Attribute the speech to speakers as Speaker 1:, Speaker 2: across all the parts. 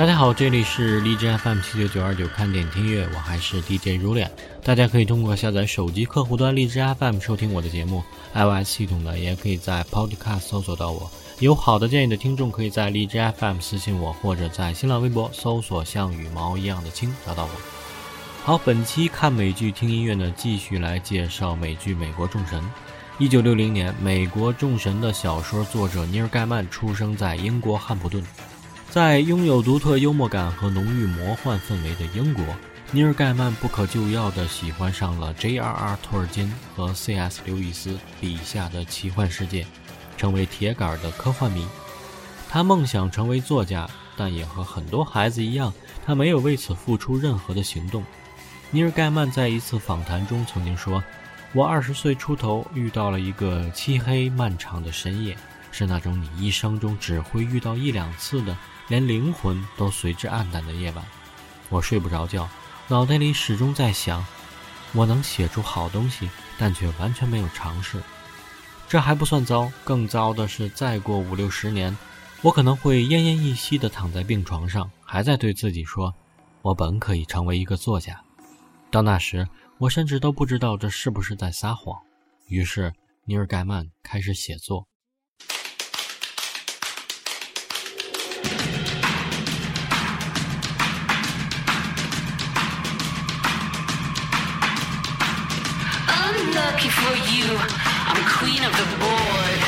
Speaker 1: 大家好，这里是荔枝 FM 七九九二九看点听乐，我还是 DJ 如脸。大家可以通过下载手机客户端荔枝 FM 收听我的节目，iOS 系统的也可以在 Podcast 搜索到我。有好的建议的听众，可以在荔枝 FM 私信我，或者在新浪微博搜索“像羽毛一样的青”找到我。好，本期看美剧听音乐呢，继续来介绍美剧《美国众神》。一九六零年，《美国众神》的小说作者尼尔·盖曼出生在英国汉普顿。在拥有独特幽默感和浓郁魔幻氛围的英国，尼尔·盖曼不可救药地喜欢上了 J.R.R. 托尔金和 C.S. 刘易斯笔下的奇幻世界，成为铁杆的科幻迷。他梦想成为作家，但也和很多孩子一样，他没有为此付出任何的行动。尼尔·盖曼在一次访谈中曾经说：“我二十岁出头遇到了一个漆黑漫长的深夜，是那种你一生中只会遇到一两次的。”连灵魂都随之暗淡的夜晚，我睡不着觉，脑袋里始终在想：我能写出好东西，但却完全没有尝试。这还不算糟，更糟的是，再过五六十年，我可能会奄奄一息地躺在病床上，还在对自己说：我本可以成为一个作家。到那时，我甚至都不知道这是不是在撒谎。于是，尼尔·盖曼开始写作。
Speaker 2: For you. I'm queen of the board.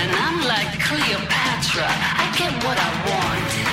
Speaker 2: And I'm like Cleopatra. I get what I want.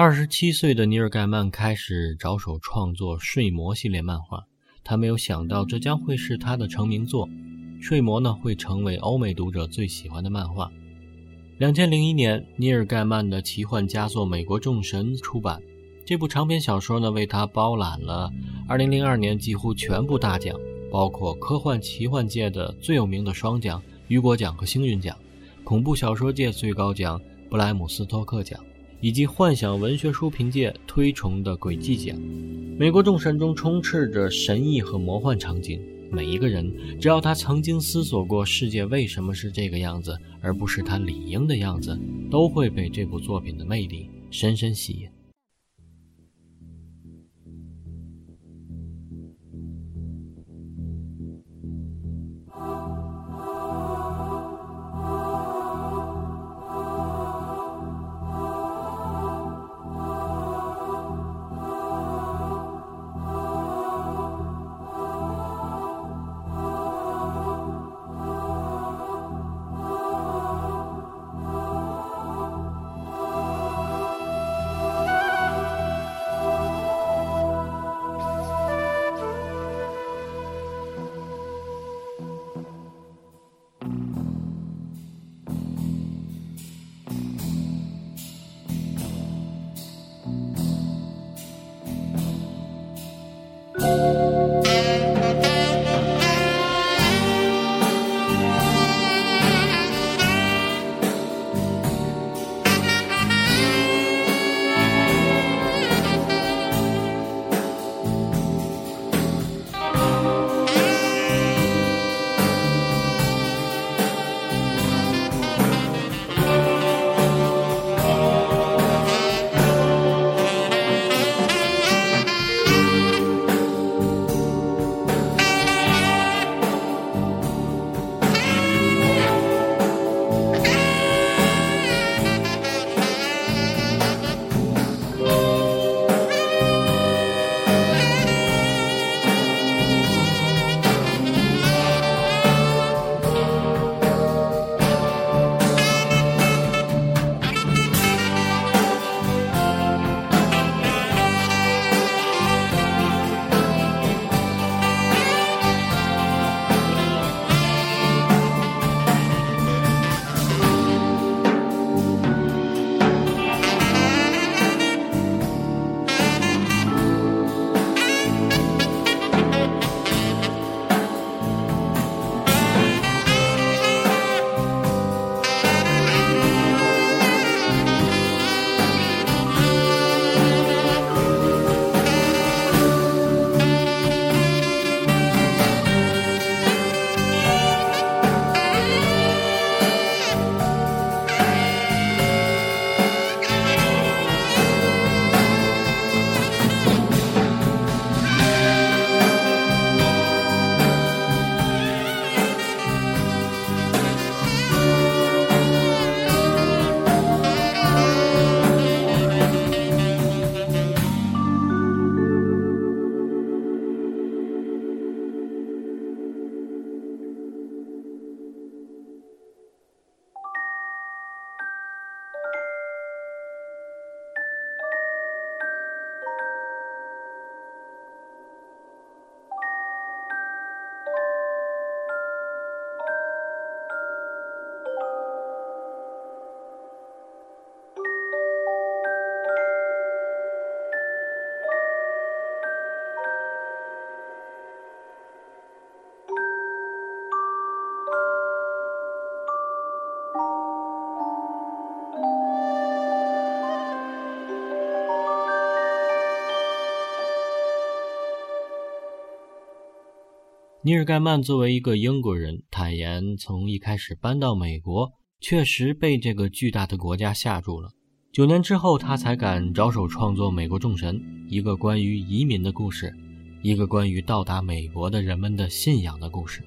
Speaker 1: 二十七岁的尼尔·盖曼开始着手创作《睡魔》系列漫画，他没有想到这将会是他的成名作，《睡魔》呢会成为欧美读者最喜欢的漫画。两千零一年，尼尔·盖曼的奇幻佳作《美国众神》出版，这部长篇小说呢为他包揽了二零零二年几乎全部大奖，包括科幻奇幻界的最有名的双奖——雨果奖和星云奖，恐怖小说界最高奖——布莱姆斯托克奖。以及幻想文学书评界推崇的轨迹奖，《美国众神》中充斥着神异和魔幻场景。每一个人，只要他曾经思索过世界为什么是这个样子，而不是他理应的样子，都会被这部作品的魅力深深吸引。尼尔盖曼作为一个英国人，坦言从一开始搬到美国，确实被这个巨大的国家吓住了。九年之后，他才敢着手创作《美国众神》，一个关于移民的故事，一个关于到达美国的人们的信仰的故事。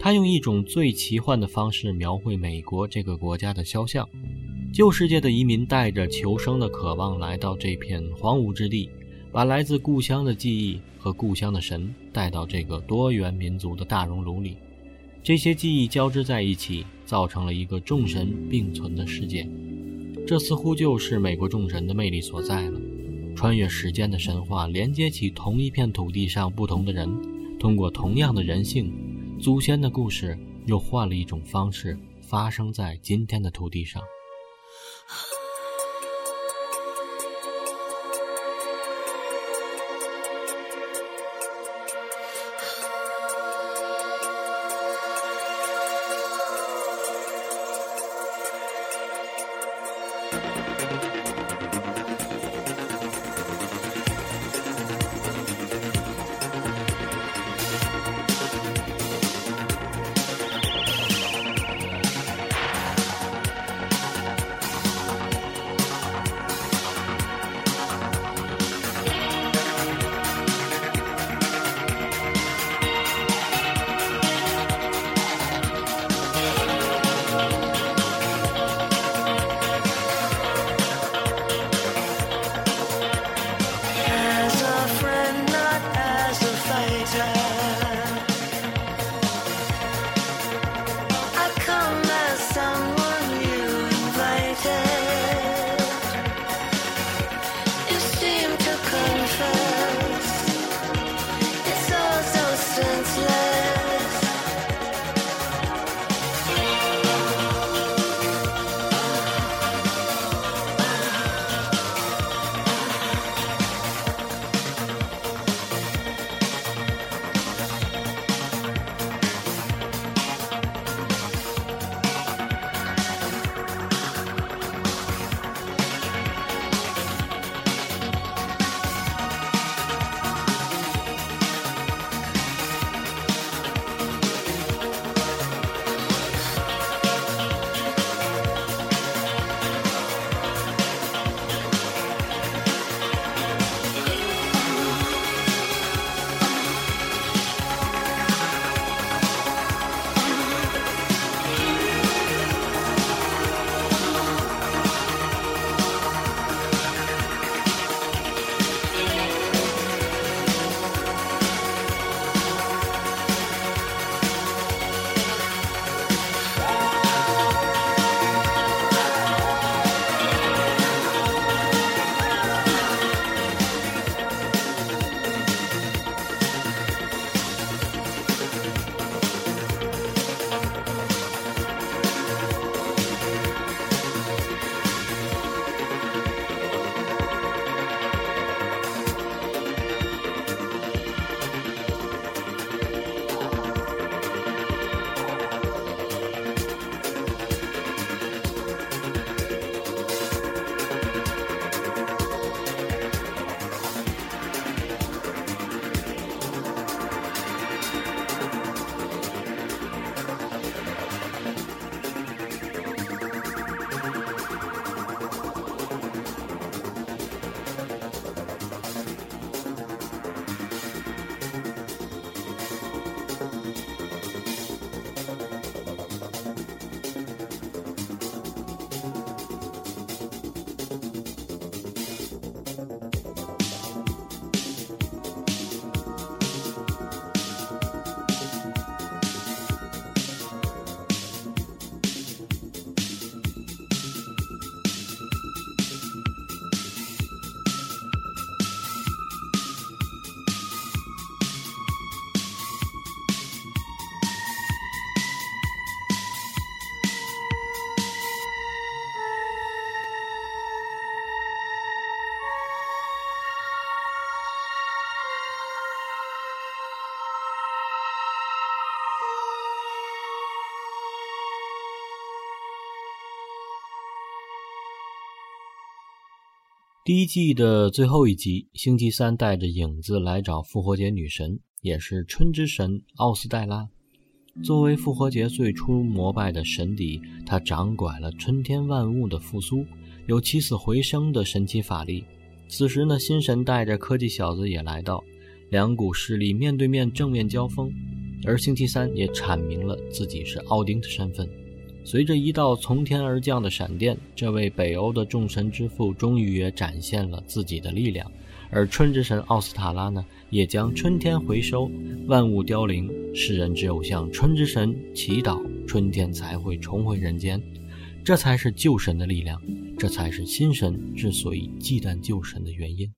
Speaker 1: 他用一种最奇幻的方式描绘美国这个国家的肖像。旧世界的移民带着求生的渴望来到这片荒芜之地，把来自故乡的记忆和故乡的神带到这个多元民族的大熔炉里。这些记忆交织在一起，造成了一个众神并存的世界。这似乎就是美国众神的魅力所在了。穿越时间的神话，连接起同一片土地上不同的人，通过同样的人性，祖先的故事又换了一种方式发生在今天的土地上。第一季的最后一集，星期三带着影子来找复活节女神，也是春之神奥斯黛拉。作为复活节最初膜拜的神邸，他掌管了春天万物的复苏，有起死回生的神奇法力。此时呢，新神带着科技小子也来到，两股势力面对面正面交锋。而星期三也阐明了自己是奥丁的身份。随着一道从天而降的闪电，这位北欧的众神之父终于也展现了自己的力量。而春之神奥斯塔拉呢，也将春天回收，万物凋零，世人只有向春之神祈祷，春天才会重回人间。这才是旧神的力量，这才是新神之所以忌惮旧神的原因。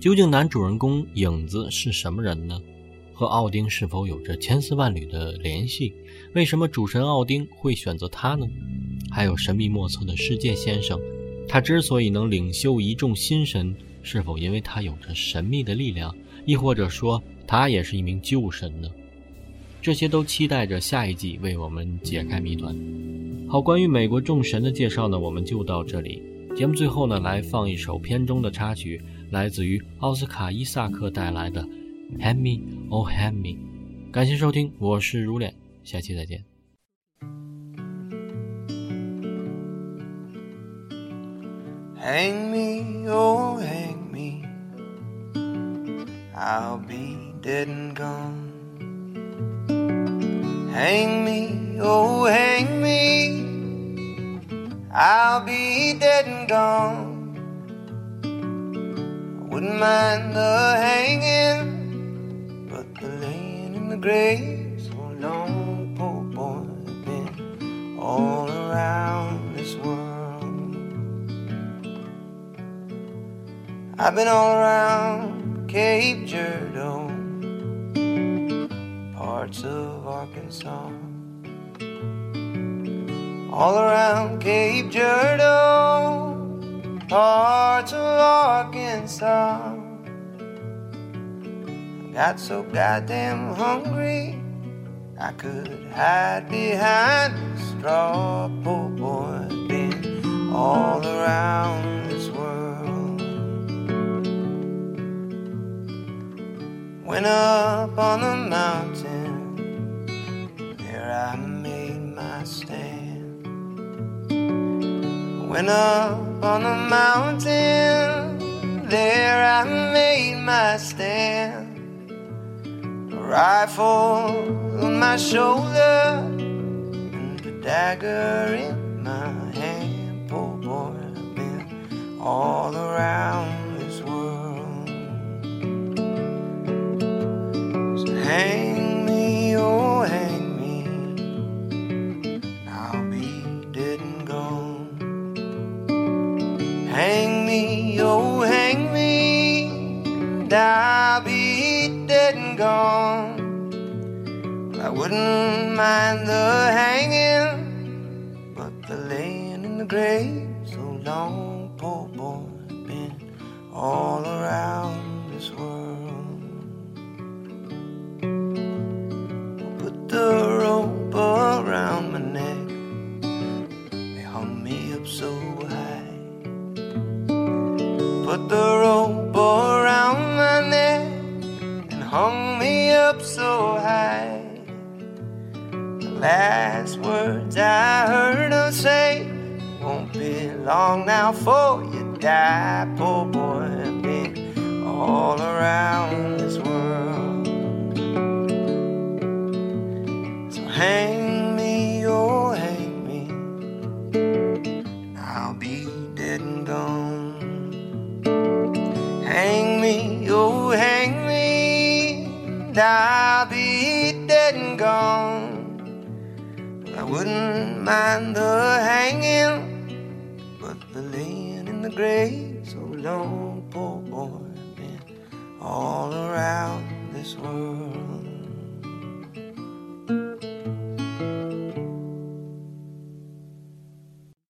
Speaker 1: 究竟男主人公影子是什么人呢？和奥丁是否有着千丝万缕的联系？为什么主神奥丁会选择他呢？还有神秘莫测的世界先生，他之所以能领袖一众新神，是否因为他有着神秘的力量，亦或者说他也是一名旧神呢？这些都期待着下一季为我们解开谜团。好，关于美国众神的介绍呢，我们就到这里。节目最后呢，来放一首片中的插曲，来自于奥斯卡伊萨克带来的《Hand Me Oh Hand Me》。感谢收听，我是如脸，下期再见。
Speaker 3: Hang me, oh, hang me. I'll be dead and gone. Hang me, oh, hang me. I'll be dead and gone. I wouldn't mind the hanging, but the laying in the grave so oh, long, poor boy, I've been all around this world. I've been all around Cape Girardeau, parts of Arkansas. All around Cape Girardeau, parts of Arkansas. I got so goddamn hungry, I could hide behind a straw. Poor boy, been all around this world. Went up on the mountain, Went up on the mountain, there I made my stand. A rifle on my shoulder, and a dagger in my hand. Poor boy, I've been all around this world. So hang I'll be dead and gone. I wouldn't mind the hanging, but the laying in the grave so long, poor boy, been all so high. The last words I heard her say won't be long now for you die, poor boy.